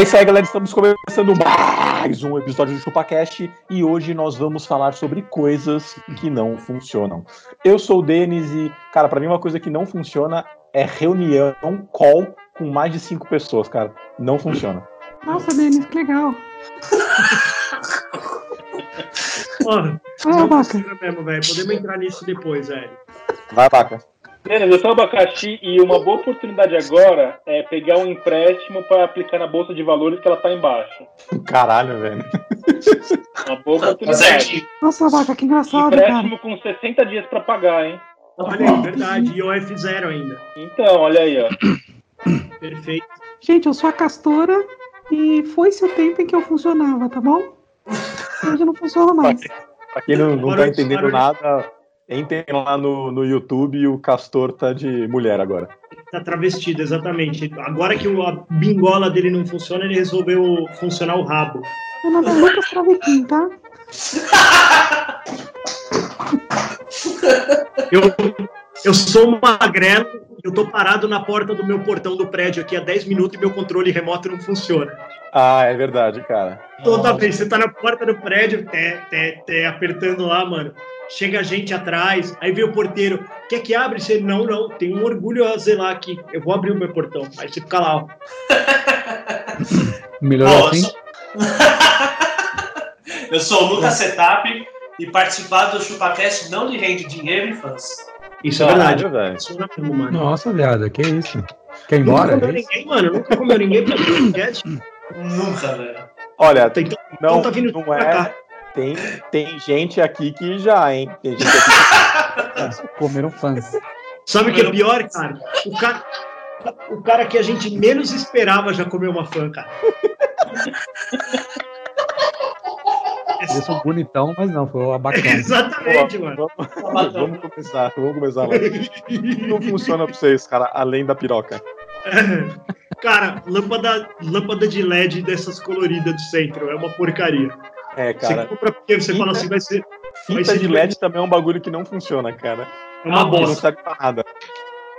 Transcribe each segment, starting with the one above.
É isso aí, galera. Estamos começando mais um episódio do ChupaCast e hoje nós vamos falar sobre coisas que não funcionam. Eu sou o Denis e, cara, pra mim uma coisa que não funciona é reunião, call com mais de cinco pessoas, cara. Não funciona. Nossa, Denis, que legal. Mano, Ah, não Baca. mesmo, velho. Podemos entrar nisso depois, velho. Vai, vaca. Eu sou abacaxi e uma boa oportunidade agora é pegar um empréstimo para aplicar na bolsa de valores que ela tá embaixo. Caralho, velho. Uma boa Tá oportunidade. Nossa, vaca, que engraçado, cara. Empréstimo com 60 dias para pagar, hein? Olha aí, verdade. E o F0 ainda. Então, olha aí, ó. Perfeito. Gente, eu sou a Castora e foi-se o tempo em que eu funcionava, tá bom? Hoje não funciona mais. Pra quem não, não tá entendendo nada, entrem lá no, no YouTube e o Castor tá de mulher agora. Tá travestido, exatamente. Agora que o- a bingola dele não funciona, ele resolveu funcionar o rabo. Meu nome é Lucas Travequim, tá? Eu, eu sou magrelo, eu tô parado na porta do meu portão do prédio aqui há 10 minutos e meu controle remoto não funciona. Ah, é verdade, cara. Toda vez você tá na porta do prédio, té, té, té, apertando lá, mano. Chega gente atrás, aí vem o porteiro. Quer que abre? Você, não, não, tem um orgulho a zelar aqui. Eu vou abrir o meu portão. Aí você fica lá, ó. Melhor Bom, assim? sou- eu sou o Lucas Setup e participar do ChupaCast não lhe rende dinheiro e fãs. Isso é verdade. Velho. Mesmo, mano. Nossa, viado, que isso? Quer ir embora? Nunca comeu É ninguém, mano. Nunca comeu ninguém pra podcast. Nunca, velho. Olha, Tem, então não, tá vindo não pra é. cá. Tem, tem gente aqui que já, hein? Tem gente aqui Comeram fãs. Sabe o que é pior, cara? O cara. O cara que a gente menos esperava já comeu uma fã, cara. Eu sou bonitão, mas não, foi o abacate. Exatamente, que. mano. Vamos, vamos começar, vamos começar lá. Não funciona pra vocês, cara, além da piroca. Cara, lâmpada, lâmpada de LED dessas coloridas do centro é uma porcaria. É, Você cara. compra porque você fala assim, vai ser vai Fita ser de LED também é um bagulho que não funciona, cara. é uma Não bosta. serve pra nada.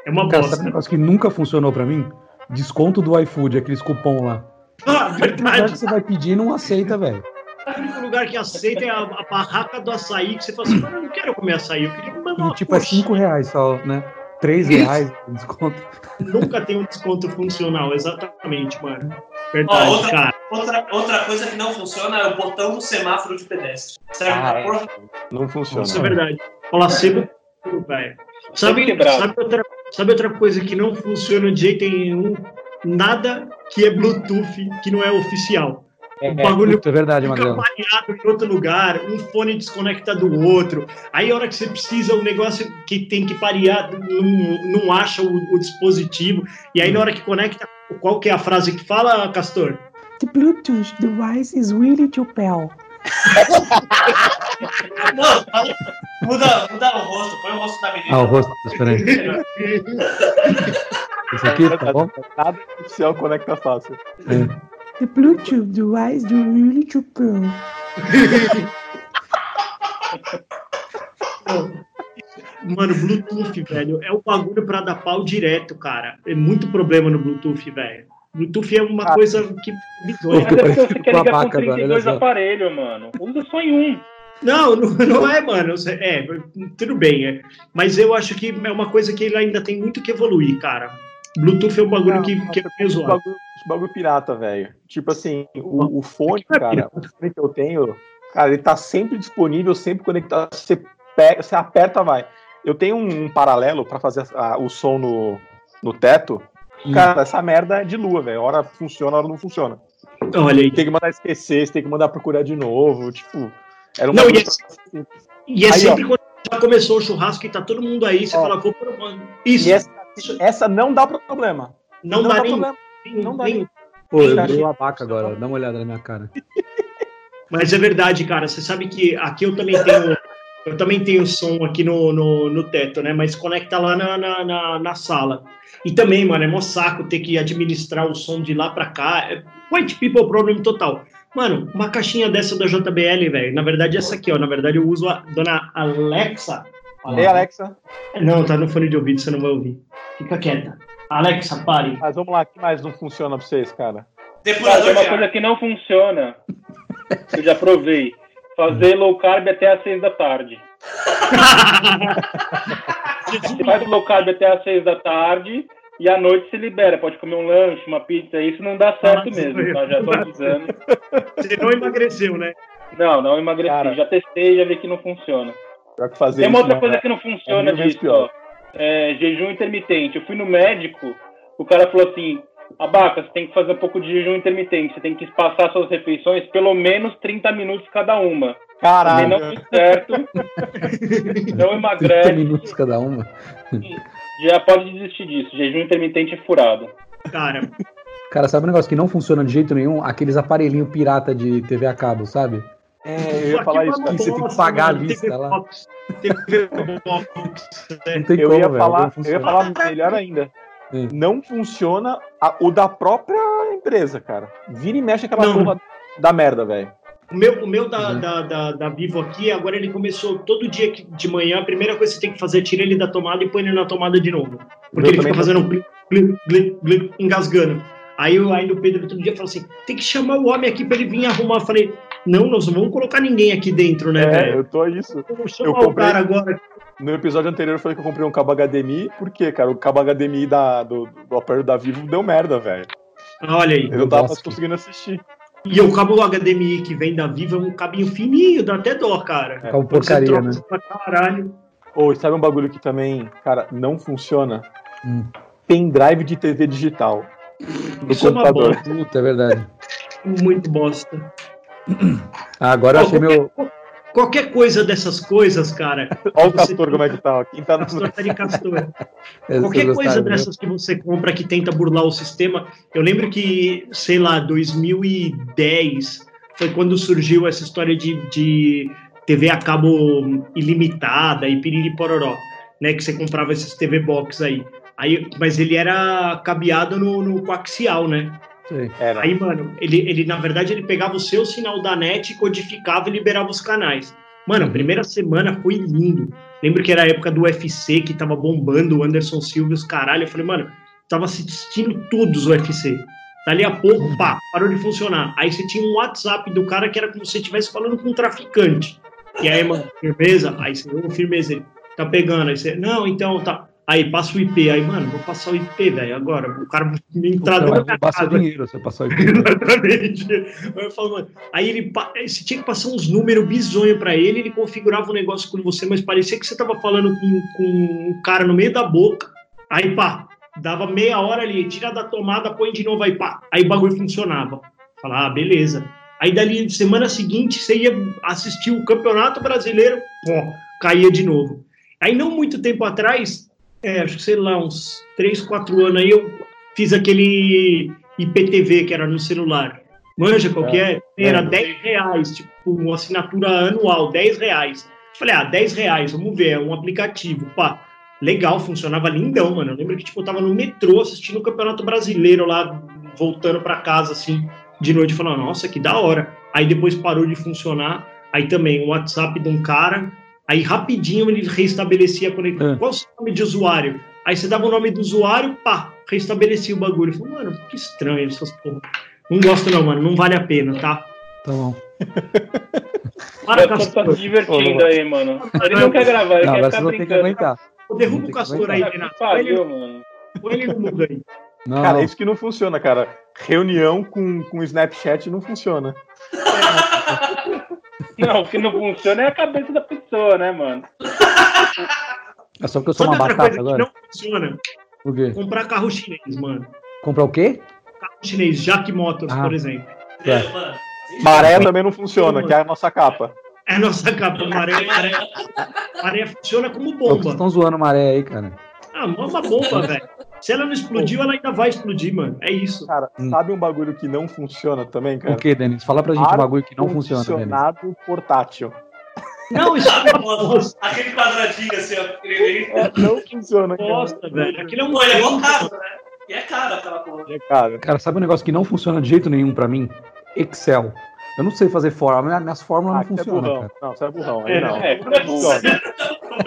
É uma Cara, sabe um bosta. negócio que nunca funcionou pra mim? Desconto do iFood, aqueles cupom lá. Ah, verdade. que você vai pedir e não aceita, velho. O único lugar que aceita é a, a barraca do açaí, que você fala assim, mano, eu não quero comer açaí, eu queria mandar E uma tipo, é coxinha. 5 reais só, né? 3 reais de desconto. Nunca tem um desconto funcional, exatamente, mano. Ó, Verdade, outra- cara. Outra, outra coisa que não funciona é o botão do semáforo de pedestre. Serve Ah, pra é. porra? Não funciona. Isso é verdade. Placebo, velho. Sabe, sabe, outra, sabe outra coisa que não funciona de jeito nenhum? Nada que é Bluetooth, que não é oficial. O bagulho Puta, é verdade, fica em outro lugar, um fone desconecta do outro. Aí a hora que você precisa, um negócio que tem que parear, não, não acha o, o dispositivo. E aí na hora que conecta, qual que é a frase que fala, Castor? The Bluetooth device is ready to pair. Não, muda, muda o rosto, põe o rosto da menina. Ah, o rosto, espera aí. Esse aqui, tá bom? Nada oficial conecta fácil. The Bluetooth device is ready to pair. Mano, Bluetooth, velho, é o bagulho pra dar pau direto, cara. É muito problema no Bluetooth, velho. Bluetooth é uma Ah. coisa que bizonha. Mas é porque você quer com a ligar com vaca, velho, 32 olha só. aparelhos, mano. Usa só em um. Não, não, não é, mano. É, tudo bem, é. Mas eu acho que é uma coisa que ele ainda tem muito que evoluir, cara. Bluetooth é um bagulho que, que é meio Os zoado. bagulho, bagulho pirata, velho. Tipo assim, o, o fone, cara, o fone que eu tenho, cara, ele tá sempre disponível, sempre conectado. Você, pega, você aperta, vai. Eu tenho um, um paralelo pra fazer a- o som no, no teto. Hum. Cara, essa merda é de lua, velho. Hora funciona, hora não funciona. Olha aí. Tem que mandar esquecer, você tem que mandar procurar de novo. Tipo, Era um Não, e pra- E é Aí, sempre quando já começou o churrasco e tá todo mundo aí, você Ó. fala, vou pro- Isso, E essa, essa não dá problema. não, dá, nem. problema. nem- Não dá nem- nem. Pô, eu achando- o abaca agora, dá uma olhada na minha cara. Mas é verdade, cara. Você sabe que aqui eu também tenho. Eu também tenho som aqui no, no, no teto, né? Mas conecta lá na, na, na, na sala. E também, mano, é mó saco ter que administrar o som de lá pra cá. É white people problem total. Mano, uma caixinha dessa da JBL, velho. Na verdade, essa aqui, ó. Na verdade, eu uso a dona Alexa. Ei, Alexa. Não, tá no fone de ouvido, você não vai ouvir. Fica quieta. Alexa, pare. Mas vamos lá, o que mais não funciona pra vocês, cara? Depurador é uma coisa que não funciona. Eu já provei. Fazer low carb até às seis da tarde. Você faz low carb até às seis da tarde e à noite se libera. Pode comer um lanche, uma pizza. Isso não dá certo Nossa, mesmo, tá? Já tô avisando. Você não emagreceu, né? Não, não emagreci. Cara. Já testei e já vi que não funciona. Que fazer Tem uma isso, outra não, coisa né? que não funciona É disso, ó. É, jejum intermitente. Eu fui no médico, o cara falou assim: Abaca, você tem que fazer um pouco de jejum intermitente. Você tem que espaçar suas refeições pelo menos 30 minutos cada uma. Caralho. não deu certo. não 30 emagrece. minutos cada uma. Já pode desistir disso. Jejum intermitente é furado. Cara, Cara, sabe um negócio que não funciona de jeito nenhum? Aqueles aparelhinhos pirata de TV a cabo, sabe? É, eu ia falar isso, cara. Que você tem que pagar a lista lá. Não tem Eu como, ia velho. falar, não eu ia falar melhor ainda. Hum. Não funciona a- o da própria empresa, cara. Vira e mexe aquela porra da merda, velho. O meu, o meu da, Uhum. da, da, da Vivo aqui, agora ele começou todo dia de manhã. A primeira coisa que você tem que fazer é tirar ele da tomada e põe ele na tomada de novo. Porque Eu ele fica fazendo um glim, glim, glim, glim, engasgando. Aí eu, ainda o Pedro todo dia falou assim: tem que chamar o homem aqui pra ele vir arrumar. Eu falei: não, nós não vamos colocar ninguém aqui dentro, né, É, velho? eu tô isso. Vamos chamar eu o comprei- cara agora. No episódio anterior eu falei que eu comprei um cabo HDMI, porque, cara, o cabo HDMI da, do, do aparelho da Vivo deu merda, velho. Olha aí. Eu não tava Nossa, conseguindo assistir. E o cabo HDMI que vem da Vivo é um cabinho fininho, dá até dó, cara. Cabo Quando você porcaria, né? pra caralho. Ou sabe um bagulho que também, cara, não funciona? Hum. Pendrive de TV digital. No Isso é uma computador. bosta. Puta, é verdade. Muito bosta. Ah, agora eu Ó, achei qualquer, meu. Qualquer coisa dessas coisas, cara. Olha o Castor como é que tá. Quem tá no... Castor tá de Castor. Qualquer coisa dessas que você compra que tenta burlar o sistema. Eu lembro que, sei lá, 2010 foi quando surgiu essa história de, de TV a cabo ilimitada e piriri pororó, né? Que você comprava esses TV box aí. aí mas ele era cabeado no, no coaxial, né? Era. Aí, mano, ele, ele, na verdade, ele pegava o seu sinal da net, codificava e liberava os canais. Mano, a primeira semana foi lindo. Lembro que era a época do UFC, que tava bombando o Anderson Silva e os caralho. Eu falei, mano, tava assistindo todos o UFC. Dali a pouco, pá, parou de funcionar. Aí você tinha um WhatsApp do cara que era como se você estivesse falando com um traficante. E aí, mano, firmeza? Aí você, ô, firmeza, ele tá pegando. Aí você, não, então tá. Aí passa o IP. Aí, mano, vou passar o IP, velho, agora. O cara me entrar Você dentro da minha seu casa. dinheiro, você passar o Exatamente. Aí eu falo, mano, aí ele você tinha que passar uns números bizonhos pra ele, ele configurava um negócio com você, mas parecia que você tava falando com, com um cara no meio da boca. Aí pá, dava meia hora ali, tira da tomada, põe de novo aí pá. Aí o bagulho funcionava. Falar, ah, beleza. Aí dali, semana seguinte, você ia assistir o Campeonato Brasileiro, pô, caía de novo. Aí não muito tempo atrás, é, acho que sei lá, uns 3, 4 anos aí, eu fiz aquele IPTV que era no celular. Manja qual que é? Era É. 10 reais, tipo, uma assinatura anual, 10 reais. Falei, ah, 10 reais, vamos ver, é um aplicativo. Pá, legal, funcionava lindão, mano. Eu lembro que, tipo, eu tava no metrô assistindo o Campeonato Brasileiro lá, voltando pra casa, assim, de noite, falando, nossa, que da hora. Aí depois parou de funcionar. Aí também, um WhatsApp de um cara. Aí rapidinho ele restabelecia a conexão. É. Qual o seu nome de usuário? Aí você dava o nome do usuário, pá, restabelecia o bagulho. Eu falei, mano, que estranho essas porra. Não gosto não, mano, não vale a pena, tá? Tá bom. Para, Castor. se divertindo aí, mano. Ele não quer gravar, ele Não, quer ficar que brincando. aguentar. Derruba o que Castor aí, que Renato. Põe ele, pariu, mano. põe ele no mundo aí. Não, Cara, isso que não funciona, cara. Reunião com, com Snapchat não funciona. Não, o que não funciona é a cabeça da pessoa, né, mano? É só porque eu sou uma coisa batata que agora. não funciona, Por quê? comprar carro chinês, mano. Comprar o quê? Carro chinês, Jack Motors, Ah. por exemplo. É, mano. Maré também não funciona, que é a nossa capa. É a nossa capa. Maré, maré, maré funciona como Pô, Vocês bomba. estão zoando maré aí, cara. Ah, é uma bomba, velho. Se ela não explodiu, ela ainda vai explodir, mano. É isso. Cara, Hum. sabe um bagulho que não funciona também, cara? O que, Denis? Fala pra gente um Ar bagulho que não funciona, Denis. Portátil. Não, isso é Aquele quadradinho assim, ó. É, não funciona, bosta, velho. Aquilo é um Pô, ele é bomba. caro, né? E é caro aquela porra. É, cara. Cara, sabe um negócio que não funciona de jeito nenhum pra mim? Excel. Eu não sei fazer fórmula, minha- minhas fórmulas Ah, não você é funcionam, burrão. cara. Não, você é burrão. Aí É, não. é, Não funciona.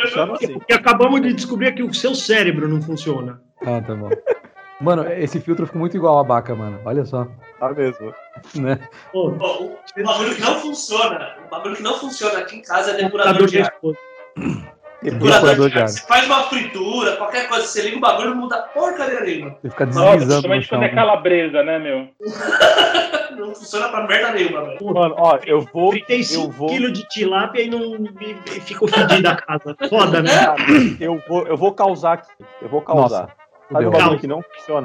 Funciona assim. E acabamos de descobrir que o seu cérebro não funciona. Ah, tá bom. Mano, esse filtro ficou muito igual a abaca, mano. Olha só. Tá mesmo. Né? Pô, bagulho que não funciona, o bagulho que não funciona aqui em casa é depurador de ar. esposa. Depurador de ar. Você faz uma fritura, qualquer coisa, você liga o bagulho, não muda porcaria nenhuma. Você fica Nossa, deslizando no principalmente chão. quando é né? calabresa, né, meu? Não funciona pra merda nenhuma, velho. Mano, ó, eu vou. 35 Eu vou. quilos de tilápia e não e, e ficou fedida a casa. Foda, né? Eu vou, eu vou causar aqui. Eu vou causar. Nossa, Sabe um fudeu. bagulho que não funciona?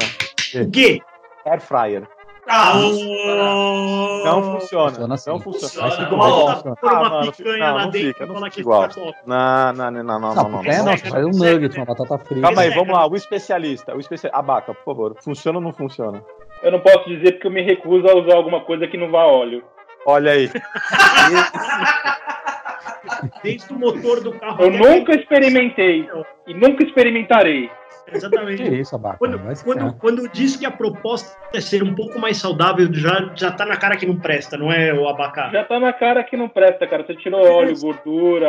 O quê? Air fryer. Ah, não funciona. Não funciona. Assim. Não funciona. Funciona. Mas fica igual. Ah, uma mano, picanha não, lá não dentro fica, e não falar que igual. Não, não, não, não, não, Não, não. não. nossa, faz um Segue, nuggets, né? uma batata frita. Calma aí, vamos lá. O especialista. O especi... Abaca, por favor. Funciona ou não funciona? Eu não posso dizer porque eu me recuso a usar alguma coisa que não vá óleo. Olha aí. Desde o motor do carro. Eu nunca experimentei e nunca experimentarei. Que Exatamente. isso, abaca. Quando, quando, quando diz que a proposta é ser um pouco mais saudável, já, já tá na cara que não presta, não é o abacate? Já tá na cara que não presta, cara. Você tirou óleo, gordura,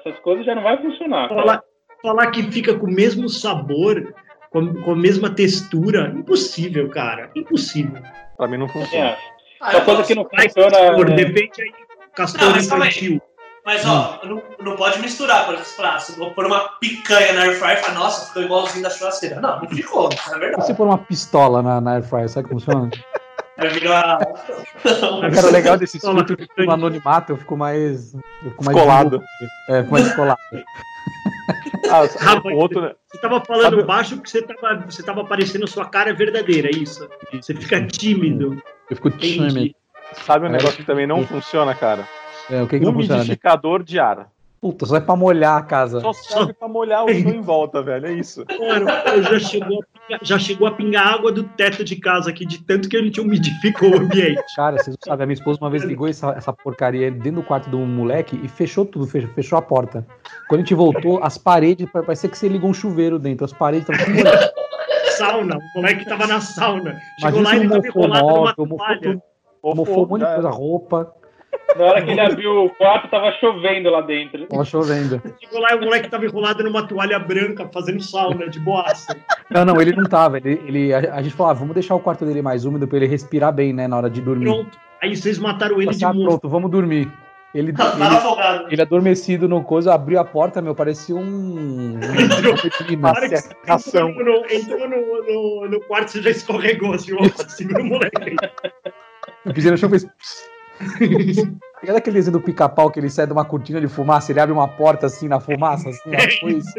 essas coisas já não vai funcionar. Falar, falar que fica com o mesmo sabor, com, com a mesma textura, impossível, cara. Impossível. Pra mim não funciona. acho. Ah, Só eu coisa que não funciona. castor, é- depende aí. Castor Não, aí. Mas, ó, não, não pode misturar, por exemplo, falar, se eu vou pôr uma picanha na air fryer, fala, nossa, ficou igualzinho da churrasqueira. Não, não ficou, é E se verdade. você pôr uma pistola na, na air fryer, sabe como funciona? Vai virar... Cara, o legal desse filtro é que no anonimato eu fico mais. Eu fico mais desenvolvido. É, eu fico mais descolado. Ah, Rapaz, o outro, né? Você tava falando Sabe- baixo porque você tava, você tava aparecendo sua cara verdadeira, é isso. Você fica tímido. Eu fico tímido. Entendi. Sabe um negócio que também não funciona, cara? É, o que, que né? Umidificador de ar. Puta, só é pra molhar a casa. Só serve pra molhar o chão em volta, velho. É isso. Mano, eu já chegou, a pingar, já chegou a pingar água do teto de casa aqui, de tanto que a gente umidificou o ambiente. Cara, vocês não sabem, a minha esposa uma vez ligou essa, essa porcaria dentro do quarto do moleque e fechou tudo, fechou, fechou a porta. Quando a gente voltou, as paredes, parecia que você ligou um chuveiro dentro, as paredes estavam. Sauna, o moleque tava na sauna. Chegou Imagina lá e ele tava enrolado numa toalha. mofou um monte de coisa, era. roupa, Na hora que ele abriu o quarto, tava chovendo lá dentro. tava chovendo. Chegou lá e o moleque tava enrolado numa toalha branca, fazendo sauna de boaça. Não, não, ele não tava. Ele, ele- a, a gente falou, ah, vamos deixar o quarto dele mais úmido pra ele respirar bem, né, na hora de dormir. Pronto. Aí vocês mataram ele Assim, de ah, monstro. pronto, vamos dormir. Ele, ele, ele adormecido no coisa, abriu a porta, meu, parecia um. um que Ação. entrou, no, entrou no, no, no quarto, você já escorregou assim, ó, segura o moleque aí. Eu pisei no chão e fez. Pegando aquele do pica-pau que ele sai de uma cortina de fumaça, ele abre uma porta assim na fumaça, assim, É isso.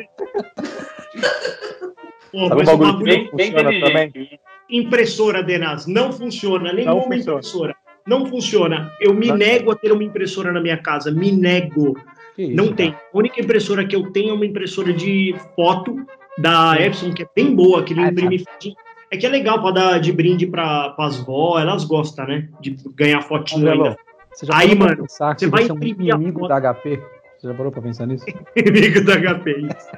Pô, Sabe um bagulho Bem, bem Funciona inteligente. Impressora, Denas, não funciona. Nenhuma funciona. impressora. Não funciona. Eu me Não. nego a ter uma impressora na minha casa. Me nego. Isso, não cara. tem. A única impressora que eu tenho é uma impressora de foto da Epson, que é bem boa, que ele Ah, imprime fotinho. É que é legal pra dar de brinde para as vó, elas gostam, né? De ganhar fotinho Angelo, ainda. Você já Aí, mano, pensar você vai é um imprimir a inimigo da HP? Você já parou pra pensar nisso? Inimigo da HP. isso.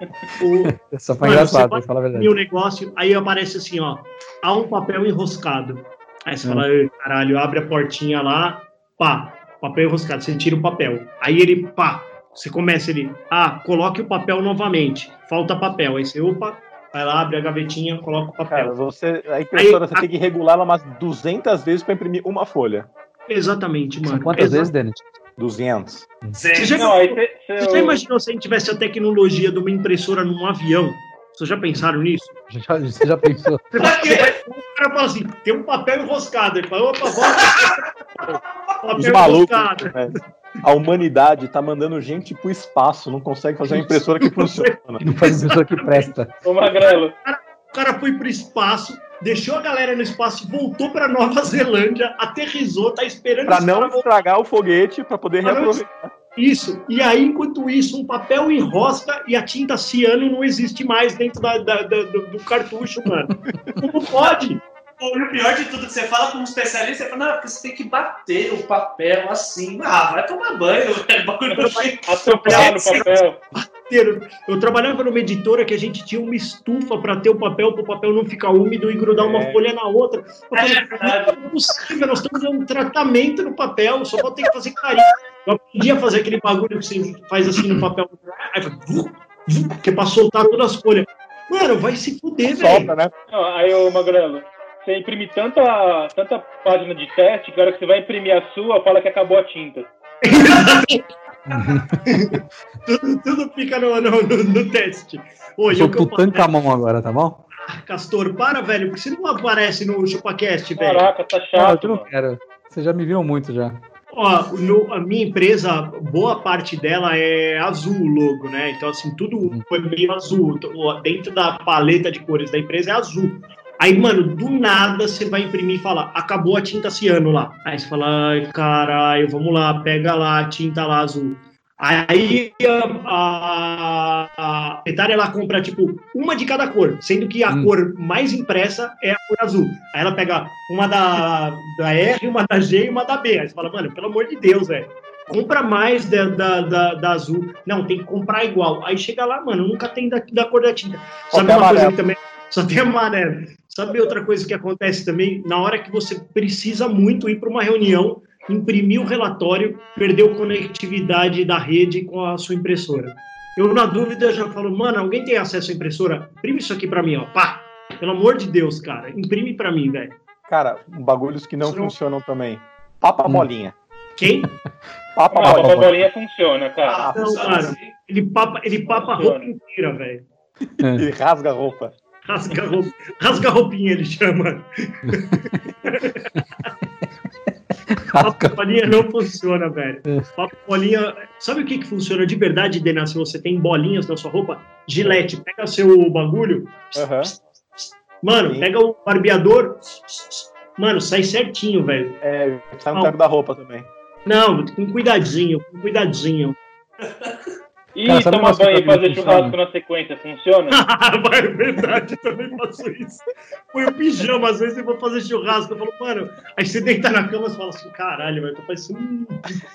O, Só foi Mano, engraçado, pra falar a verdade. e o negócio, aí aparece assim, ó, há um papel enroscado. Aí você Hum. fala, "Ei, caralho, abre a portinha lá, pá, papel enroscado, você tira o papel. Aí ele, pá, você começa ele, ah, coloque o papel novamente, falta papel. Aí você, opa, vai lá, abre a gavetinha, coloca o Cara, papel. você, a impressora Aí, você a- tem que regular ela umas 200 vezes pra imprimir uma folha. Exatamente, São mano. quantas Exa- vezes, Denis? 200. Você já, Não, você- você você- já imaginou se a gente tivesse a tecnologia de uma impressora num avião? Vocês já pensaram nisso? Já, você já pensou? Você vai- o cara fala assim, tem um papel enroscado. Ele fala, opa, volta. Os papel malucos. enroscado. né? A humanidade tá mandando gente pro espaço, não consegue fazer uma impressora que funciona. Não faz impressora que presta. Ô, Magrelo, O cara foi pro espaço, deixou a galera no espaço, voltou pra Nova Zelândia, aterrizou, tá esperando Pra os não estragar o foguete, pra poder Pra não reaproveitar. Isso. E aí, enquanto isso, um papel enrosca e a tinta ciano não existe mais dentro da, da- da- do, do cartucho, mano. Como pode? E o pior de tudo, que você fala com um especialista, você fala, não, porque você tem que bater o papel assim. Ah, vai tomar banho, velho. O bagulho no papel. Eu trabalhava numa editora que a gente tinha uma estufa para ter o papel, para o papel não ficar úmido e grudar uma É. folha na outra. Eu falei, É verdade. não é possível, nós estamos dando um tratamento no papel, só vou ter que fazer carinho. Eu aprendi a fazer aquele bagulho que você faz assim no papel, que é pra soltar todas as folhas. Mano, vai se fuder, velho. Solta, né? Não, aí, ô Magrelo, você imprime tanta, tanta página de teste que a hora que você vai imprimir a sua, fala que acabou a tinta. tudo, tudo fica no, no, no- teste. Hoje, Sou o que eu faço, Tutankamon agora, tá bom? Castor, para, velho, porque você não aparece no ChupaCast, velho. Caraca, tá Não, chato, eu não quero. Você já me viu muito já. Ó, no- a minha empresa, boa parte dela é azul o logo, né? Então, assim, tudo foi meio azul. Dentro da paleta de cores da empresa é azul. Aí, mano, do nada você vai imprimir e fala, acabou a tinta ciano lá. Aí você fala, ai, caralho, vamos lá, pega lá a tinta lá azul. Aí a, a, ela compra, tipo, uma de cada cor, sendo que a Hum. cor mais impressa é a cor azul. Aí ela pega uma da, da R, uma da G e uma da B. Aí você fala, mano, pelo amor de Deus, velho. Compra mais da, da, da, da azul. Não, tem que comprar igual. Aí chega lá, mano, nunca tem da, da cor da tinta. Só Sabe tem uma coisa amarelo. que também. Só tem amarelo. Sabe outra coisa que acontece também? Na hora que você precisa muito ir para uma reunião, imprimir o relatório, perdeu conectividade da rede com a sua impressora. Eu, na dúvida, já falo, mano, alguém tem acesso à impressora? Imprime isso aqui para mim, ó. Pá! Pelo amor de Deus, cara. Imprime para mim, velho. Cara, bagulhos que não não- funcionam também. Papa Hum. bolinha. Quem? Papa Ah, a bolinha. bolinha funciona, cara. Ah, não, funciona cara. Ele papa, ele papa a roupa inteira, velho. Ele rasga a roupa. Rasga a roupa, rasga roupinha, ele chama. Papo bolinha não funciona, velho. Papo bolinha. Sabe o que, que funciona de verdade, Dena? Se você tem bolinhas na sua roupa, gilete, pega seu bagulho. Aham. Mano, Sim. pega o barbeador. Mano, sai certinho, velho. É, sai no teco da roupa também. Não, com cuidadinho, com cuidadinho. E Cara, tomar banho e fazer não churrasco na sequência, funciona? Vai, é verdade, eu também faço isso. Põe o pijama, às vezes eu vou fazer churrasco. Eu falo, mano, aí você deita na cama e fala assim, caralho, velho, tô parecendo um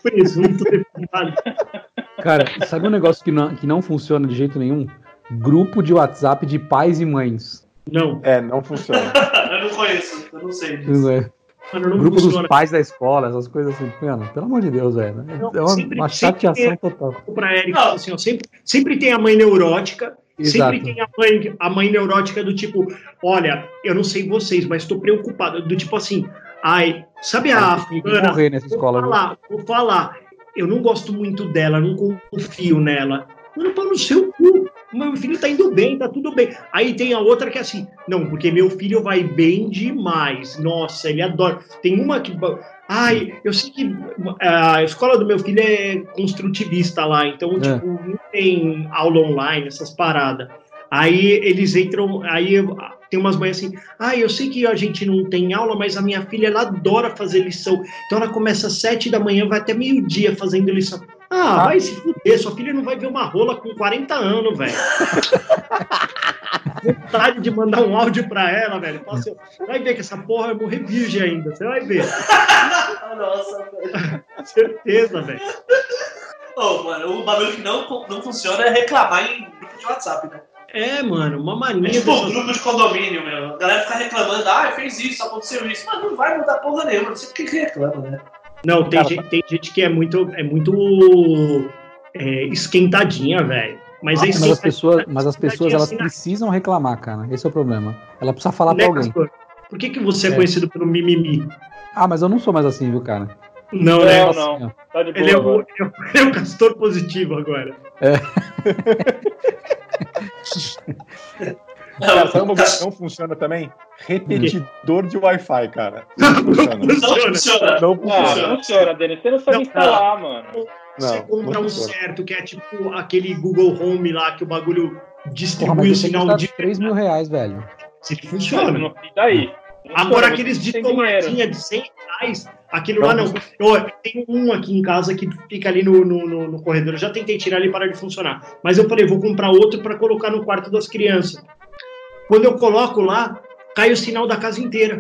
presunto defumado. Cara, sabe um negócio que não, que não funciona de jeito nenhum? Grupo de WhatsApp de pais e mães. Não, É, não funciona. eu não conheço, eu não sei disso. É. mano, Grupo funciona. dos pais da escola, essas coisas assim. Mano, pelo amor de Deus, velho. É uma, sempre- uma sempre chateação é- total. Pra Eric, assim, ó, sempre, sempre tem a mãe neurótica, Exato. sempre tem a mãe, a mãe neurótica do tipo, olha, eu não sei vocês, mas tô preocupada. Do tipo assim, ai, sabe a Tem fulana? morrer nessa Vou escola, viu? falar, vou falar. Eu não gosto muito dela, não confio nela. Mano, pau no seu cu. Meu filho tá indo bem, tá tudo bem. Aí tem a outra que é assim, não, porque meu filho vai bem demais. Nossa, ele adora. Tem uma que. Ai, eu sei que a escola do meu filho é construtivista lá, então, É. tipo, não tem aula online, essas paradas. Aí eles entram, aí tem umas mães assim, ah, eu sei que a gente não tem aula, mas a minha filha, ela adora fazer lição. Então ela começa às sete da manhã, vai até meio-dia fazendo lição. Ah, vai se fuder, sua filha não vai ver uma rola com 40 anos, velho. Vontade de mandar um áudio pra ela, velho. Fala assim, vai ver que essa porra vai morrer virgem ainda, você vai ver. Ah, Nossa, velho. Certeza, velho. Ô, mano, o bagulho que não, não funciona é reclamar em grupo de WhatsApp, né? É, mano, uma É mania. tipo dessas- grupo de condomínio, meu. A galera fica reclamando, ah, fez isso, aconteceu isso. Mas não vai mudar porra nenhuma, não sei por que reclama, né? Não, tem, Cara, gente, tem gente que é muito, é muito é, esquentadinha, velho. Mas, é Nossa, mas as pessoas, mas as pessoas elas assim, precisam reclamar, cara. Esse é o problema. Ela precisa falar né, pra alguém. Castor? Por que, que você é, É. conhecido pelo mimimi? Ah, mas eu não sou mais assim, viu, cara? Não, Não, né? não. Assim. Tá de boa Ele é, o, ele é o- é o castor positivo agora. Cara, sabe bagulho que não funciona também? Repetidor de Wi-Fi, cara. Não funciona. Não funciona. Não funciona. não funciona, Denis. Você não sabe Não, instalar, mano. Você Não, compra não um funciona. certo, que é tipo aquele Google Home lá, que o bagulho distribui o sinal gastado de 3 mil reais, velho. Se funciona. não e daí. Agora, aqueles de tem tomatinha de 100 reais, aquilo lá não. Eu tenho um aqui em casa que fica ali no, no, no- no corredor. Eu já tentei tirar ele e parar de funcionar. Mas eu falei, vou comprar outro para colocar no quarto das crianças. Quando eu coloco lá, cai o sinal da casa inteira.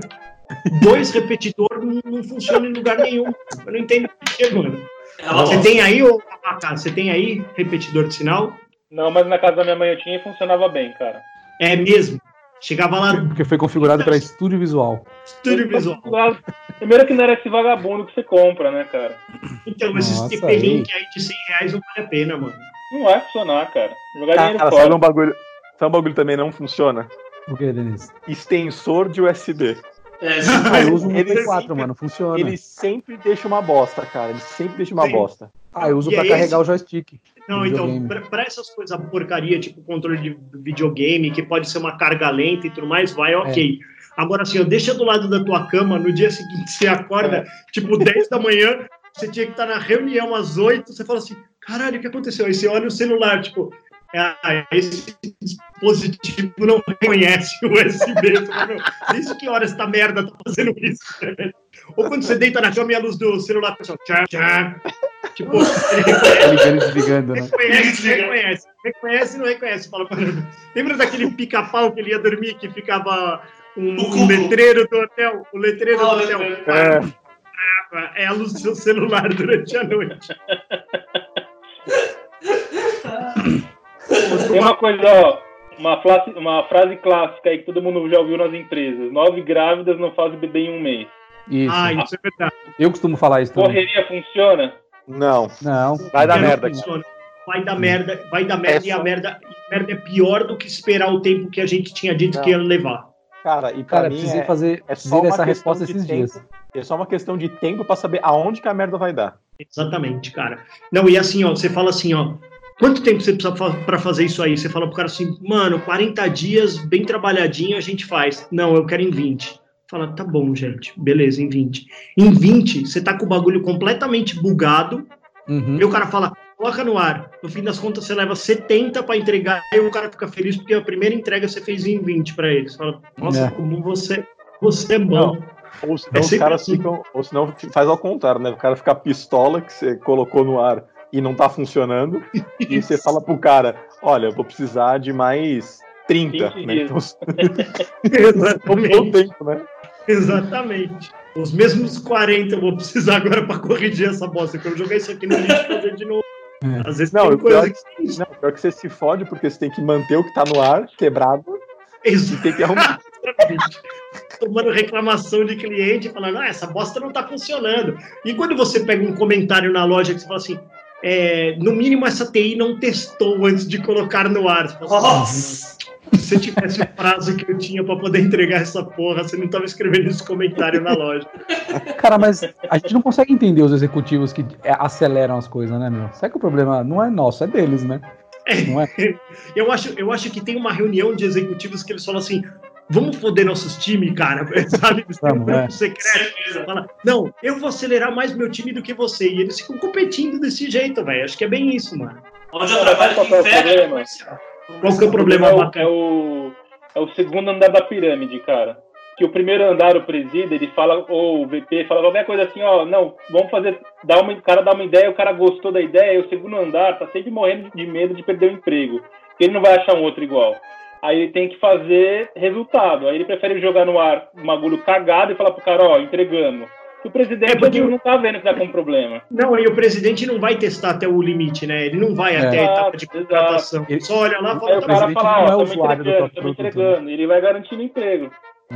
Dois repetidores não, não funcionam em lugar nenhum. Eu não entendo o que é, mano. É Você tem aí, ô Abacá, você tem aí repetidor de sinal? Não, mas na casa da minha mãe eu tinha e funcionava bem, cara. É mesmo. Chegava lá, Porque foi configurado pela Estúdio Visual. estúdio visual. Primeiro que não era esse vagabundo que você compra, né, cara? Então, esses Nossa, TP-Link aí de 100 reais não vale a pena, mano. Não vai funcionar, cara. Jogar dinheiro Cara, fora. sabe um bagulho. Sabe um bagulho também não funciona? Por que, Denise? Extensor de USB. É, Ah, eu uso um Ele Play 4, sempre- mano, funciona. Ele sempre deixa uma bosta, cara. Ele sempre deixa uma Sim. bosta. Ah, eu uso E pra é carregar esse? o joystick. Não, então, pra, pra essas coisas porcaria, tipo controle de videogame, que pode ser uma carga lenta e tudo mais, vai ok. Agora, assim, ó, deixa do lado da tua cama, no dia seguinte você acorda, tipo, 10 da manhã, você tinha que estar na reunião às 8, você fala assim, caralho, o que aconteceu? Aí você olha o celular, tipo, ah, esse dispositivo não reconhece o USB. Você fala, "Meu, Desde que hora essa merda tá fazendo isso? Ou quando você deita na cama e a luz do celular, pessoal, tchá, tchá. Tipo, ele reconhece. Ligando e desligando, né? Reconhece, reconhece. Reconhece e não reconhece. Fala, "Mano, lembra daquele pica-pau que ele ia dormir, que ficava um, O um letreiro do hotel? O letreiro Oh, do hotel. letreiro. É, É a luz do seu celular durante a noite. Tem uma coisa, ó. Uma frase, uma frase clássica aí que todo mundo já ouviu nas empresas. Nove grávidas não fazem bebê em um mês. Isso. Ah, isso é verdade. Eu costumo falar isso também. Correria funciona? não. Não. Vai dar merda. funciona. Vai dar merda, vai dar merda É e a só- merda, a merda é pior do que esperar o tempo que a gente tinha dito Não. que ia levar. Cara, e pra Cara, mim precisei é, fazer é só essa resposta esses tempo. dias. é só uma questão de tempo pra saber aonde que a merda vai dar. Exatamente, cara. Não, e assim, ó, você fala assim, ó, quanto tempo você precisa fa pra fazer isso aí? Você fala pro cara assim, mano, 40 dias, bem trabalhadinho, a gente faz. Não, eu quero em 20. Fala, tá bom, gente, beleza, em 20. Em 20, você tá com o bagulho completamente bugado, Uhum. e o cara fala, coloca no ar. No fim das contas, você leva 70 pra entregar, e o cara fica feliz porque a primeira entrega você fez em 20 pra ele. Você fala, nossa, É. como você, você é bom. Ou senão É os caras assim. ficam. Ou senão faz ao contrário, né? O cara fica pistola que você colocou no ar e não tá funcionando. e você fala pro cara: olha, eu vou precisar de mais 30. 20 Né? Então, Exatamente. tempo, né? Exatamente. Os mesmos 40 eu vou precisar agora pra corrigir essa bosta. Quando eu jogar isso aqui no lixo e fazer de novo. É. Às vezes Não, tem o pior coisa é que. Não, pior que você se fode porque você tem que manter o que tá no ar quebrado e tem que arrumar. Exatamente. Tomando reclamação de cliente, falando, ah, essa bosta não tá funcionando. E quando você pega um comentário na loja que você fala assim, é, no mínimo essa TI não testou antes de colocar no ar. Você fala assim, Nossa! se eu tivesse o prazo que eu tinha pra poder entregar essa porra, você não tava escrevendo esse comentário na loja. Cara, mas a gente não consegue entender os executivos que é, aceleram as coisas, né, meu? Será que o problema não é nosso, é deles, né? Não é? Eu acho, eu acho que tem uma reunião de executivos que eles falam assim: vamos foder nossos times, cara, sabe? Eles têm um Vamos, grupo é. secreto. Fala, não, eu vou acelerar mais meu time do que você. E eles ficam competindo desse jeito, velho. Acho que é bem isso, mano. Onde eu trabalho Qual que que é o é problema? Qual que é o problema, é o, é o, é o segundo andar da pirâmide, cara. Que o primeiro andar, o presídio, ele fala, ou o VP fala qualquer coisa assim, ó, não, vamos fazer, dá uma, o cara dá uma ideia, o cara gostou da ideia, e o segundo andar tá sempre morrendo de medo de perder o emprego. Porque ele não vai achar um outro igual. Aí ele tem que fazer resultado. Aí ele prefere jogar no ar um bagulho cagado e falar pro cara, ó, entregamos. E o presidente É porque- não tá vendo que tá com problema. Não, e o presidente não vai testar até o limite, né? Ele não vai É. até a etapa de Exato, contratação. Ele- Só olha lá e Aí fala, o tá cara presidente fala, não é ó, estamos entregando, estamos produto, entregando. Ele vai garantindo emprego.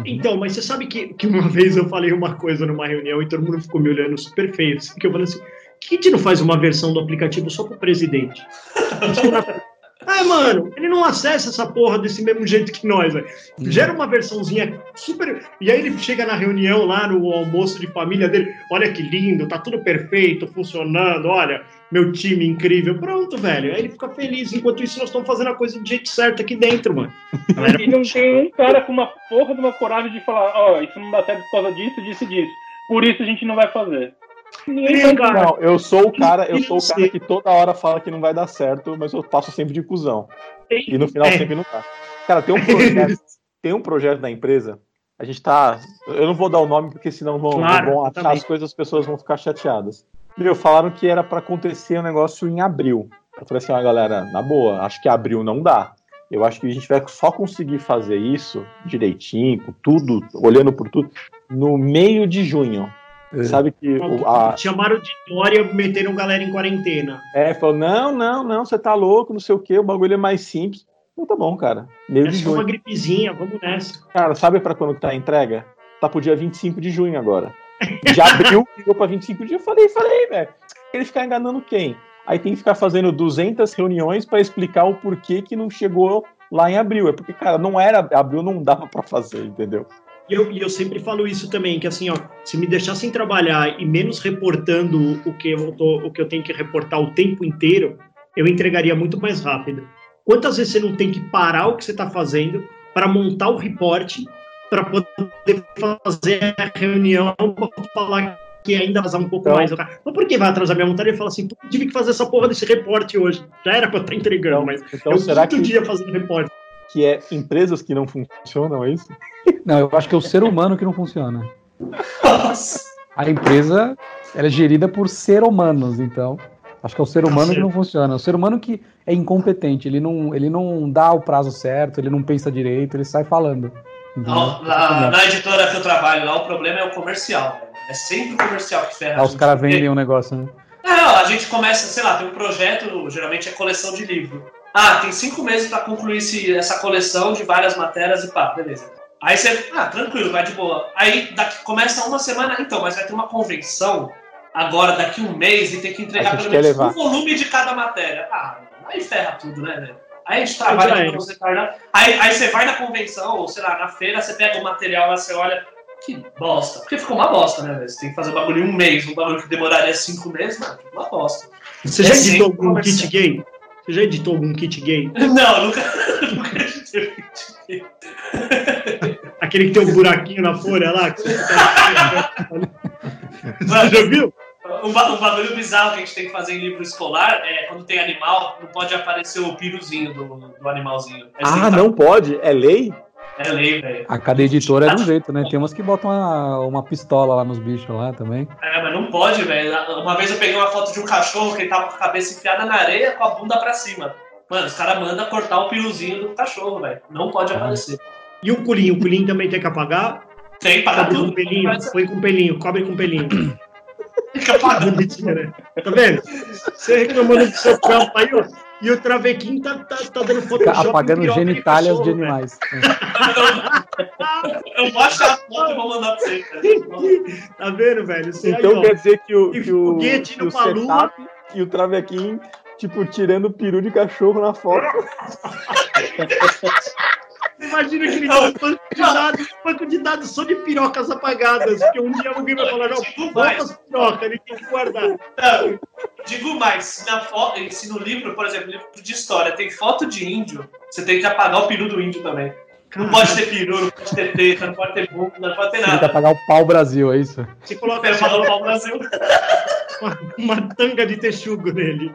Então, mas você sabe que, que uma vez eu falei uma coisa numa reunião e todo mundo ficou me olhando super feio. Assim, que eu falei assim: por que a gente não faz uma versão do aplicativo só pro presidente? Ah, mano, ele não acessa essa porra desse mesmo jeito que nós, velho. Gera uma versãozinha super. E aí ele chega na reunião lá no almoço de família dele. Olha que lindo, tá tudo perfeito, funcionando. Olha, meu time incrível. Pronto, velho. Aí ele fica feliz. Enquanto isso, nós estamos fazendo a coisa do jeito certo aqui dentro, mano. Galera, E não tem um cara com uma porra de uma coragem de falar, ó, isso não dá certo por causa disso, disso e disso. Por isso a gente não vai fazer. Ninguém Sim, cara. Não, eu sou o cara, eu sou o cara que toda hora fala que não vai dar certo, mas eu passo sempre de cuzão. E no final É. sempre não tá. Cara, tem um projeto, tem um projeto da empresa. A gente tá. Eu não vou dar o nome porque senão vão, Claro, vão achar as coisas, as pessoas vão ficar chateadas. Meu, falaram que era para acontecer um negócio em abril. Eu falei assim, ó, galera, na boa, acho que abril não dá. Eu acho que a gente vai só conseguir fazer isso direitinho, com tudo, olhando por tudo, no meio de junho. É. Sabe que o- a, Chamaram de Dória, meteram galera em quarentena. é, falou, não, não, não, você tá louco, não sei o que, o bagulho é mais simples. Então tá bom, cara. Meio É de só uma gripezinha, vamos nessa. Cara, sabe pra quando que tá a entrega? Tá pro dia 25 de junho agora. De abril, ficou pra 25 de junho. Eu falei, falei, velho. Ele ficar enganando quem? Aí tem que ficar fazendo 200 reuniões pra explicar o porquê que não chegou lá em abril. É porque, cara, não era abril, não dava pra fazer, entendeu? E eu, e eu sempre falo isso também, que assim, ó, se me deixassem trabalhar e menos reportando o que, eu tô, o que eu tenho que reportar o tempo inteiro, eu entregaria muito mais rápido. Quantas vezes você não tem que parar o que você está fazendo para montar o reporte, para poder fazer a reunião, para falar que ainda vazar um pouco Então- mais. Mas por que vai atrasar minha vontade? Ele fala assim, "Pô, eu tive que fazer essa porra desse reporte hoje. Já era para eu estar entregando, mas Então eu será que, dia fazendo reporte. Que é empresas que não funcionam, é isso? Não, eu acho que é o ser humano que não funciona. Nossa. A empresa ela é gerida por ser humanos, então. Acho que é o ser humano que não funciona. O ser humano que é incompetente, ele não, ele não dá o prazo certo, ele não pensa direito, ele sai falando. Lá, lá- na editora que eu trabalho, lá o problema é o comercial. velho. É sempre o comercial que ferra. Lá a os gente. caras vendem um negócio, né? Não, a gente começa, sei lá, tem um projeto, geralmente é coleção de livro. Ah, tem cinco meses pra concluir esse- essa coleção de várias matérias e pá, beleza. Aí você, ah, tranquilo, vai de boa. Aí daqui, começa uma semana, então, mas vai ter uma convenção agora, daqui um mês, e tem que entregar pelo menos levar. um volume de cada matéria. Ah, aí ferra tudo, né, velho? Aí a gente trabalha pra você. Aí, aí você vai na convenção, ou sei lá, na feira, você pega o material lá, você olha, que bosta. Porque ficou uma bosta, né, velho? Você tem que fazer o bagulho em um mês, um bagulho que demoraria cinco meses, mano, ficou uma bosta. Você já editou algum kit gay? Você já editou algum kit gay? Não, nunca. nunca tive. Aquele que tem um buraquinho na folha lá? que você tá- Você já viu? um, um bagulho bizarro que a gente tem que fazer em livro escolar é quando tem animal, não pode aparecer o piruzinho do, do animalzinho. Tem Ah, que não pode? É lei? É lei, velho. A cada editora é do jeito, né? Tem umas que botam uma, uma pistola lá nos bichos lá também. É, mas não pode, velho. Uma vez eu peguei uma foto de um cachorro que ele tava com a cabeça enfiada na areia com a bunda pra cima. Mano, os caras mandam cortar o piruzinho do cachorro, velho. Não pode aparecer. E o pulinho? O pulinho também tem que apagar? Tem que pagar Cobre com tudo. pelinho? Põe com pelinho, cobre com pelinho. Fica pagando. Né? Tá vendo? Você reclamando do seu campo aí, ó. E o Travequim tá, tá, tá dando Fica Photoshop. apagando genitálias de animais. Eu vou achar a foto e vou mandar pra você, cara. Tá vendo, velho? Você aí, Então ó, quer dizer que o, que o, foguete que o setup e o travequim, tipo, tirando o peru de cachorro na foto. Imagina aquele banco de dados, banco de dados só de pirocas apagadas, porque um dia alguém vai falar, não, volta as pirocas, ele tem que guardar. Não, digo mais, se, na foto, se no livro, por exemplo, livro de história, tem foto de índio, você tem que apagar o peru do índio também. Não pode ter peru, não pode ter teta, não pode ter bunda, não pode ter Tem que nada. apagar o pau Brasil, é isso? Você coloca falo coloca pau Brasil. uma, uma tanga de texugo nele.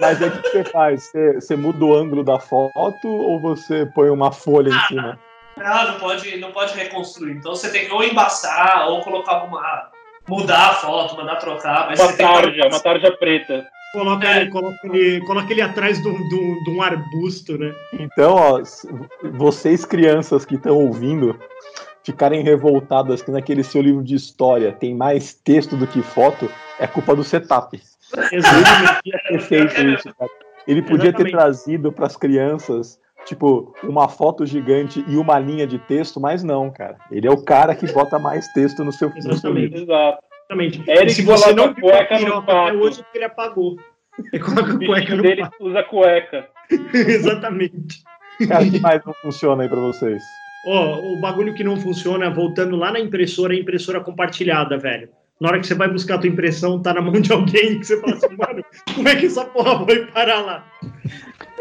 Mas aí o que você faz? Você, você muda o ângulo da foto ou você põe uma folha em cima? Não, não pode, não pode reconstruir. Então você tem que ou embaçar, ou colocar alguma. mudar a foto, mandar trocar, mas Uma que. tarja, uma tarja preta. Coloca, É. ele, coloca, ele, coloca ele atrás de um, arbusto, né? Então, ó, vocês crianças que estão ouvindo ficarem revoltadas que naquele seu livro de história tem mais texto do que foto, é culpa do setup. Exatamente. ter feito isso, cara. Ele podia ter trazido para as crianças, tipo, uma foto gigante e uma linha de texto, mas não, cara. Ele é o cara que bota mais texto no seu, seu Exatamente. Exatamente. Eric se você não cueca no pato. hoje, é porque ele apagou. Ele coloca cueca no dele pato. usa cueca. Exatamente. Cara, o que mais não funciona aí para vocês? Ó, o bagulho que não funciona, voltando lá na impressora, é a impressora compartilhada, velho. Na hora que você vai buscar a tua impressão, tá na mão de alguém que você fala assim, mano, como é que essa porra vai parar lá?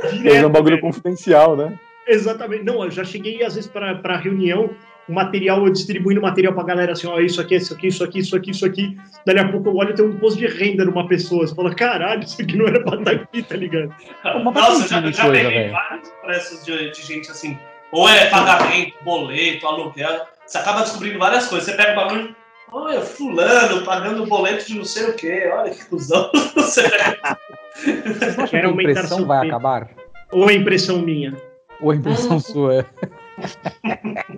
Mas é um bagulho velho. confidencial, né? Exatamente. Não, eu já cheguei às vezes para para reunião, o material, eu distribuindo material pra galera assim, ó, isso aqui, isso aqui, isso aqui, isso aqui, isso aqui. Dali a pouco eu olho e tem um imposto de renda numa pessoa. Você fala, caralho, isso aqui não era pra estar aqui, tá ligado? vai Nossa, eu já, já coisa, peguei velho. vários impressos de, de gente assim. Ou é pagamento, boleto, aluguel. Você acaba descobrindo várias coisas. Você pega o bagulho. Olha, fulano pagando boleto de não sei o quê. Olha que cuzão. Você pega- Vocês não acham que Quero a aumentar impressão vai acabar? Ou é impressão minha? Ou a impressão sua é?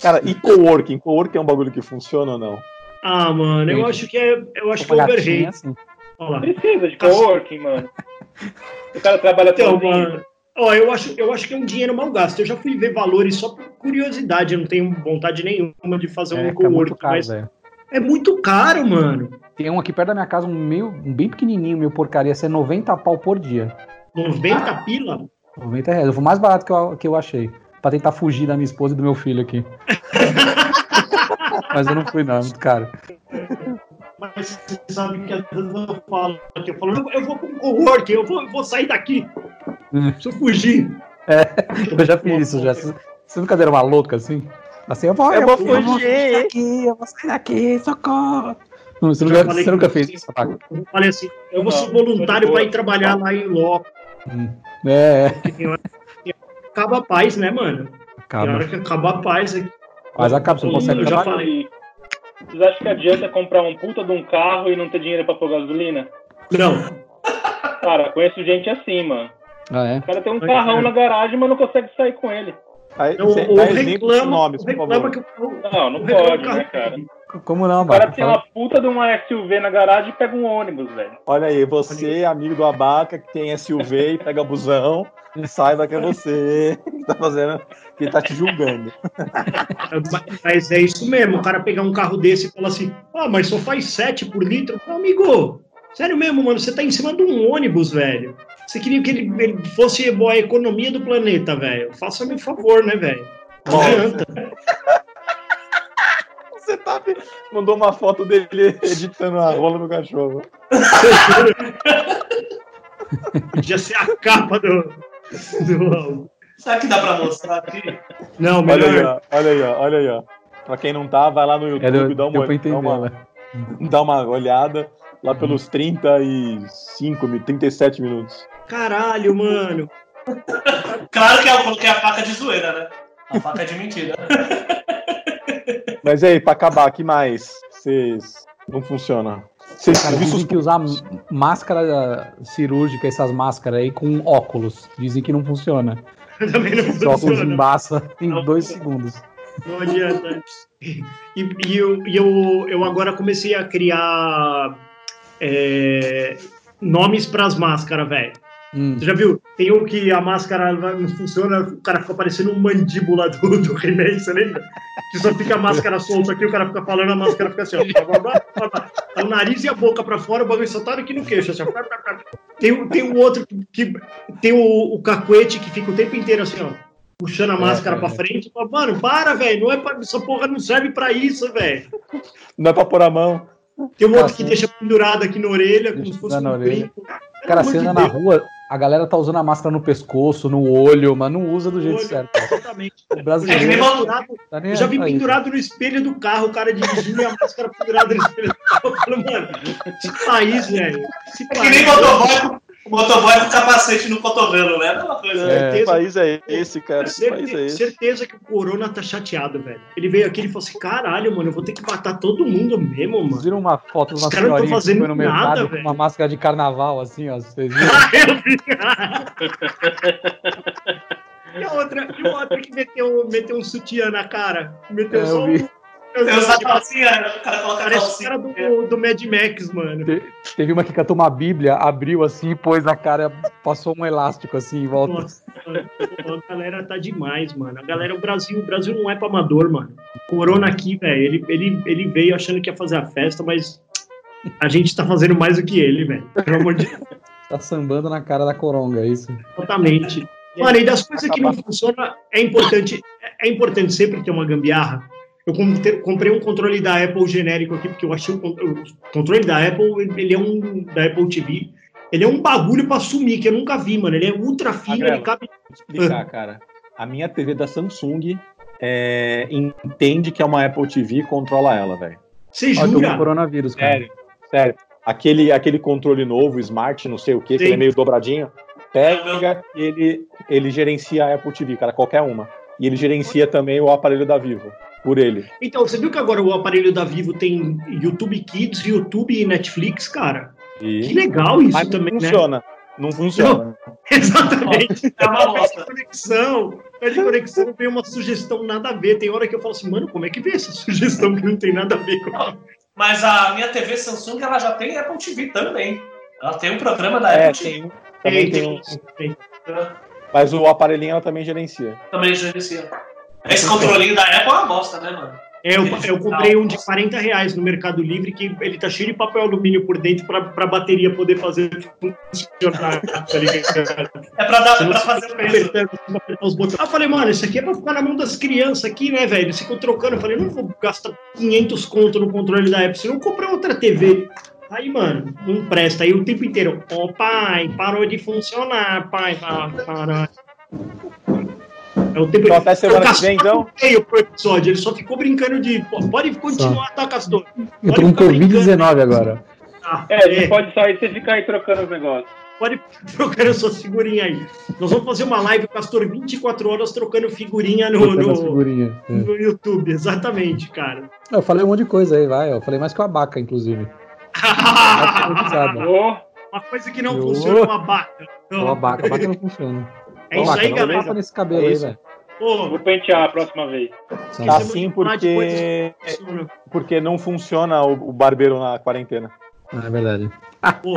Cara, e coworking? Coworking é um bagulho que funciona ou não? Ah, mano, eu acho que é, eu acho que é Uma overrated. assim. Olha lá. Precisa de coworking, mano. O cara trabalha Então, sozinho. mano, ó, eu acho, eu acho que é um dinheiro mal gasto. Eu já fui ver valores só por curiosidade. Eu não tenho vontade nenhuma de fazer É, um coworking, caro, mas velho. é muito caro, mano. Tem um aqui perto da minha casa, um meio, um bem pequenininho, meu porcaria, ser 90 pau por dia. 90 pila? 90 reais. Foi o mais barato que eu, que eu achei. Pra tentar fugir da minha esposa e do meu filho aqui. Mas eu não fui, não, é muito caro. Mas você sabe que às vezes eu falo, que eu falo, eu- vou para um coworking, eu vou, eu vou sair daqui. Hum. Deixa eu fugir. Eu já fiz isso, já. Você nunca deram uma louca assim? Assim, eu vou, Eu vou Eu vou fugir. sair daqui, eu vou sair daqui, socorro. Não, você Já nunca, você nunca fez isso? Eu falei assim, eu vou ser voluntário para ir trabalhar lá em loco. É, é. que tem hora que Acaba a paz, né, mano? Tem Acaba. hora que acaba a paz aqui. Mas acaba, você não consegue Eu já trabalhar. falei. Vocês acham que adianta comprar um puta de um carro e não ter dinheiro pra pôr gasolina? Não, Cara, conheço gente assim, mano. Ah, é? O cara tem um carrão é. na garagem, mas não consegue sair com ele. Aí, eu, dá reclama, nomes, reclama que o carro. Não, não pode, né, carro- cara? Como não, O cara tem uma puta de uma SUV na garagem e pega um ônibus, velho. Olha aí, você, amigo do Abaca, que tem SUV e pega busão, saiba que é você que tá fazendo, que tá te julgando. Mas é isso mesmo, o cara pegar um carro desse e falar assim, ah, mas só faz 7 por litro. Meu amigo, sério mesmo, mano, você tá em cima de um ônibus, velho. Você queria que ele, ele fosse boa a economia do planeta, velho. Faça-me um favor, né, velho? Não adianta. Você tá, mandou uma foto dele editando a rola no cachorro. Podia ser a capa do. do- Será que dá pra mostrar aqui? Não, Olha aí, melhor. ó, olha aí, ó, olha aí, ó. Pra quem não tá, vai lá no YouTube É, deu, e dá, uma, entender, dá, uma, né? dá uma olhada lá pelos 35, mi- 37 minutos. Caralho, mano. Claro que eu coloquei a faca de zoeira, né? A faca de mentira. Mas aí, pra acabar, que mais? Vocês não funciona. Vocês Cara, dizem que usar máscara cirúrgica, essas máscaras aí, com óculos. Dizem que não funciona. Também não óculos funciona. embaça em Não dois segundos. Não adianta. E, e eu, e eu, eu agora comecei a criar é, nomes para as máscaras, velho. Hum. Você já viu? Tem um que a máscara não funciona, o cara fica parecendo um mandíbula do, do He-Man, você lembra? Que só fica a máscara solta aqui, o cara fica falando, a máscara fica assim, ó. Tá o nariz e a boca pra fora, o bagulho só tá aqui no queixo, assim, ó. Tem, tem o outro que, tem o, o cacuete que fica o tempo inteiro assim, ó. Puxando a máscara é. pra frente. fala, Mano, para, velho. Não é pra, essa porra não serve pra isso, velho. não é pra pôr a mão. Tem um outro que deixa pendurado aqui na orelha, como se fosse um brinco. Cara, você anda na rua, a galera tá usando a máscara no pescoço, no olho, mas não usa do jeito Olho. certo. Exatamente. O Eu já vi brasileiro pendurado, tá eu já vi pendurado no espelho do carro, o cara dirigindo e a máscara pendurada no espelho do carro. Eu falo, mano, esse país, velho. Esse É que nem país. motoboy, com- motoboy com capacete no cotovelo, né? É a mesma coisa. É. Que país é esse, cara? Que país é esse? certeza que o Corona tá chateado, velho. Ele veio aqui e falou assim: caralho, mano, eu vou ter que matar todo mundo mesmo, Vocês mano. viram uma foto de Os uma caras não senhorinha que fazendo foi no mercado nada, com velho. uma máscara de carnaval, assim, ó. Vocês viram? Eu vi. e a outra, e a outra que meteu, meteu um sutiã na cara. Meteu É, só um. Usar calcinha, o cara coloca a Parece o calcinha. cara do, do Mad Max, mano. Teve uma que catou uma bíblia, abriu assim, pôs na cara, passou um elástico assim em volta. Nossa, mano, a galera tá demais, mano. A galera, o Brasil, o Brasil não é pra amador, mano. Corona aqui, velho, ele, ele, ele veio achando que ia fazer a festa, mas a gente tá fazendo mais do que ele, velho. Pelo amor de Deus, Tá sambando na cara da coronga, é isso. totalmente. Mano, e das coisas que não funcionam, é importante, é importante sempre ter uma gambiarra. Eu com- comprei um controle da Apple genérico aqui, porque eu achei o, con- o controle da Apple, ele é um da Apple TV. Ele é um bagulho pra sumir, que eu nunca vi, mano. Ele é ultra fino, Magrelo. ele cabe. Vou explicar, cara. A minha TV da Samsung é, entende que é uma Apple TV e controla ela, velho. Você jura? coronavírus, cara. Sério, sério. Aquele, aquele controle novo, Smart, não sei o que, que Sim. ele é meio dobradinho. Pega e ele, ele gerencia a Apple TV, cara, qualquer uma. E ele gerencia também o aparelho da Vivo, por ele. Então, você viu que agora o aparelho da Vivo tem YouTube Kids, YouTube e Netflix, cara? E... Que legal isso Mas não também, né? funciona. Não funciona. Exatamente. É uma Perde conexão. Perde conexão, vem uma sugestão nada a ver. Tem hora que eu falo assim, mano, como é que vem essa sugestão que não tem nada a ver com a Mas a minha TV Samsung ela já tem Apple TV também. Ela tem um programa da É, Apple TV. tem um. Também tem um. tem. Mas o aparelhinho ela também gerencia. Também inicia. Esse controlinho da Apple é uma bosta, né, mano? É, eu, eu comprei um de 40 reais no Mercado Livre que ele tá cheio de papel alumínio por dentro pra, pra bateria poder fazer funcionar. tá ligado? É pra, dar, não pra fazer o peso. os botões. Ah, eu falei, mano, isso aqui é pra ficar na mão das crianças aqui, né, velho? Eles ficam trocando. Eu falei, não vou gastar 500 conto no controle da Apple, se não comprar outra TV. Aí, mano, não presta. Aí o tempo inteiro, ó, pai, parou de funcionar, pai, para. É o tempo Então até semana O que vem, Castor então. veio pro episódio, ele só ficou brincando de. "Pô, Pode continuar, tá, Castor? Eu tô com Covid-19 agora. Ah, É, você pode sair e você ficar aí trocando os negócios. Pode trocando suas figurinhas aí. Nós vamos fazer uma live, Castor, 24 horas trocando figurinha no, Trocando no, figurinhas. É. no YouTube. Exatamente, cara. Eu falei um monte de coisa aí, vai. Eu falei mais que o abaca, inclusive. Uma coisa que não Eu- funciona é uma vaca. O abaca, o abaca não funciona. É isso aí, galera. nesse cabelo É aí, velho. Pô, vou pentear a próxima vez. Sim. Tá assim porque, funciona. porque não funciona o, barbeiro na quarentena. Ah, é verdade. Pô,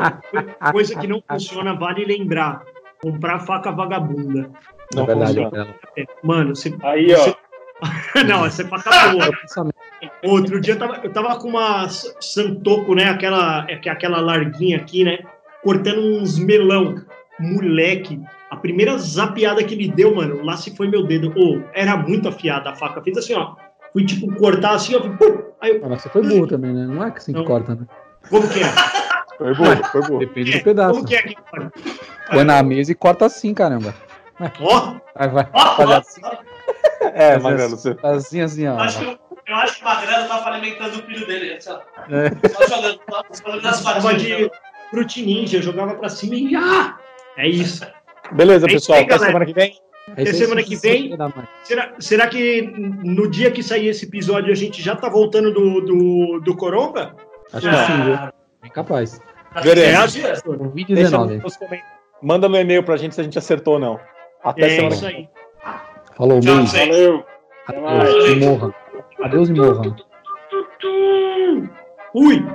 coisa que não funciona, vale lembrar. Comprar faca vagabunda. Não é verdade. funciona. Mano, você. Aí, você- ó. não, essa é faca boa. É o pensamento. Outro dia eu tava, eu tava com uma Santoco, né? Aquela, é que é aquela larguinha aqui, né? Cortando uns melão. Moleque, a primeira zapiada que ele deu, mano, lá se foi meu dedo. Ô, era muito afiada a faca. Fez assim, ó. Fui tipo cortar assim, ó. fui, pum, Aí eu, Ah, mas você foi burro também, né? Não é assim que corta, né? como que é? Foi burro, foi burro. Depende do pedaço. Como que é que corta? Põe na mesa e corta assim, caramba. Ó, Vai, vai. Ó, Fazer ó, assim, É, Magrelo, você. assim, assim, ó. eu acho que, eu acho que o Magrelo tava alimentando o filho dele. Assim, ó. É. Só jogando, só jogando nas tava patinhas. de Fruit Ninja, jogava pra cima e ah! É isso. Beleza, pessoal. aí, Até galera. semana que vem. É aí, semana que vem-. Será, será que no dia que sair esse episódio a gente já tá voltando do, do, do Coronga? Acho que sim, viu? É capaz. Veremos. É, Deixa Covid-19. nos comentários. Manda no e-mail pra gente se a gente acertou ou não. Até é semana isso aí. Falou, Tchau, beijo. Valeu. Até mais. Adeus e morra. Adeus e morra. Fui!